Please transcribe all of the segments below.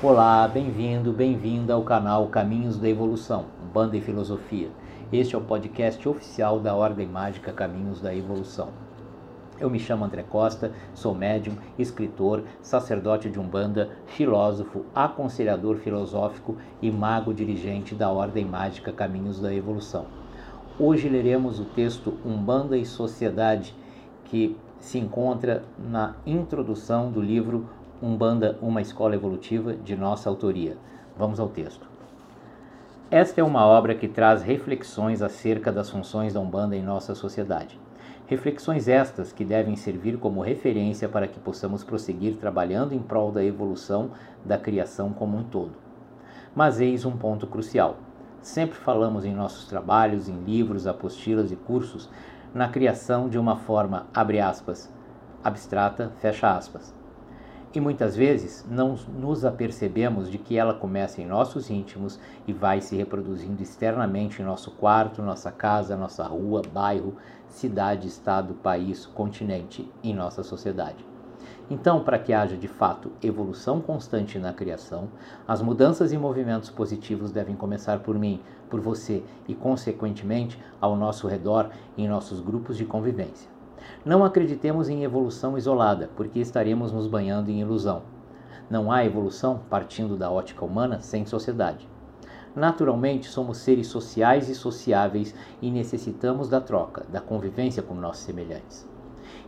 Olá, bem-vindo, bem-vinda ao canal Caminhos da Evolução, Banda e Filosofia. Este é o podcast oficial da Ordem Mágica Caminhos da Evolução. Eu me chamo André Costa, sou médium, escritor, sacerdote de Umbanda, filósofo, aconselhador filosófico e mago dirigente da Ordem Mágica Caminhos da Evolução. Hoje leremos o texto Umbanda e Sociedade, que se encontra na introdução do livro Umbanda, uma escola evolutiva, de nossa autoria. Vamos ao texto. Esta é uma obra que traz reflexões acerca das funções da Umbanda em nossa sociedade. Reflexões estas que devem servir como referência para que possamos prosseguir trabalhando em prol da evolução da criação como um todo. Mas eis um ponto crucial. Sempre falamos em nossos trabalhos, em livros, apostilas e cursos, na criação de uma forma, abre aspas, abstrata, fecha aspas e muitas vezes não nos apercebemos de que ela começa em nossos íntimos e vai se reproduzindo externamente em nosso quarto, nossa casa, nossa rua, bairro, cidade, estado, país, continente, em nossa sociedade. Então, para que haja de fato evolução constante na criação, as mudanças e movimentos positivos devem começar por mim, por você e, consequentemente, ao nosso redor em nossos grupos de convivência. Não acreditemos em evolução isolada, porque estaremos nos banhando em ilusão. Não há evolução, partindo da ótica humana, sem sociedade. Naturalmente, somos seres sociais e sociáveis e necessitamos da troca, da convivência com nossos semelhantes.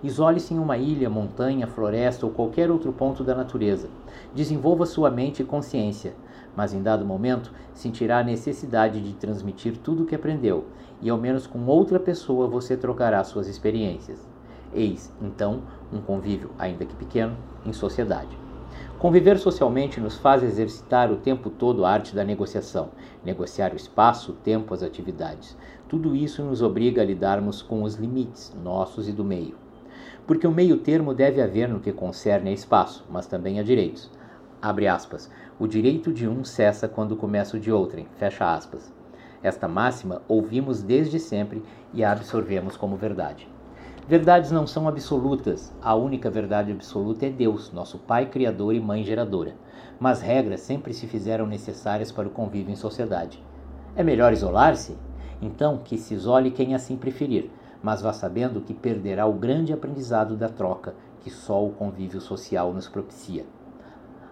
Isole-se em uma ilha, montanha, floresta ou qualquer outro ponto da natureza. Desenvolva sua mente e consciência, mas em dado momento sentirá a necessidade de transmitir tudo o que aprendeu, e ao menos com outra pessoa você trocará suas experiências. Eis, então, um convívio, ainda que pequeno, em sociedade. Conviver socialmente nos faz exercitar o tempo todo a arte da negociação, negociar o espaço, o tempo, as atividades. Tudo isso nos obriga a lidarmos com os limites nossos e do meio. Porque o meio termo deve haver no que concerne a espaço, mas também a direitos. Abre aspas. O direito de um cessa quando começa o de outrem. Fecha aspas. Esta máxima ouvimos desde sempre e a absorvemos como verdade. Verdades não são absolutas. A única verdade absoluta é Deus, nosso Pai Criador e Mãe Geradora. Mas regras sempre se fizeram necessárias para o convívio em sociedade. É melhor isolar-se? Então, que se isole quem assim preferir, mas vá sabendo que perderá o grande aprendizado da troca que só o convívio social nos propicia.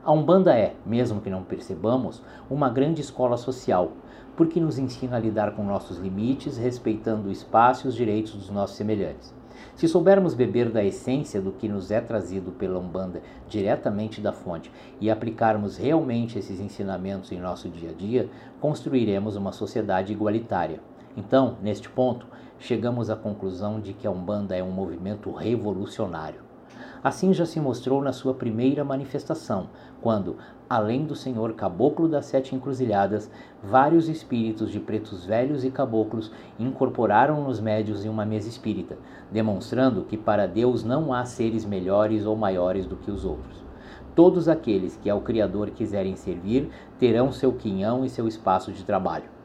A Umbanda é, mesmo que não percebamos, uma grande escola social, porque nos ensina a lidar com nossos limites, respeitando o espaço e os direitos dos nossos semelhantes. Se soubermos beber da essência do que nos é trazido pela Umbanda diretamente da fonte e aplicarmos realmente esses ensinamentos em nosso dia a dia, construiremos uma sociedade igualitária. Então, neste ponto, chegamos à conclusão de que a Umbanda é um movimento revolucionário. Assim já se mostrou na sua primeira manifestação, quando, além do senhor caboclo das sete encruzilhadas, vários espíritos de pretos velhos e caboclos incorporaram nos médios em uma mesa espírita, demonstrando que para Deus não há seres melhores ou maiores do que os outros. Todos aqueles que ao Criador quiserem servir terão seu quinhão e seu espaço de trabalho.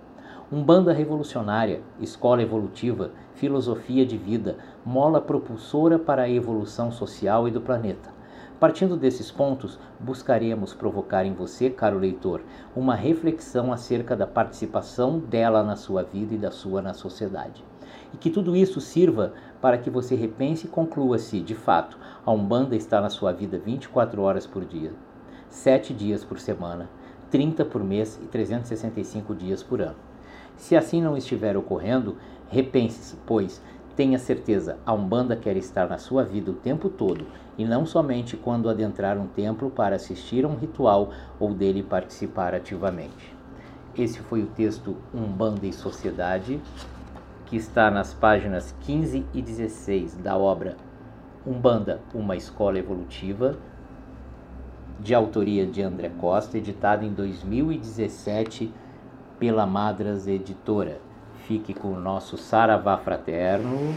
Umbanda revolucionária, escola evolutiva, filosofia de vida, mola propulsora para a evolução social e do planeta. Partindo desses pontos, buscaremos provocar em você, caro leitor, uma reflexão acerca da participação dela na sua vida e da sua na sociedade. E que tudo isso sirva para que você repense e conclua se, de fato, a Umbanda está na sua vida 24 horas por dia, 7 dias por semana, 30 por mês e 365 dias por ano. Se assim não estiver ocorrendo, repense-se, pois tenha certeza, a Umbanda quer estar na sua vida o tempo todo e não somente quando adentrar um templo para assistir a um ritual ou dele participar ativamente. Esse foi o texto Umbanda e Sociedade, que está nas páginas 15 e 16 da obra Umbanda, uma escola evolutiva, de autoria de André Costa, editada em 2017 pela Madras Editora. Fique com o nosso Saravá Fraterno.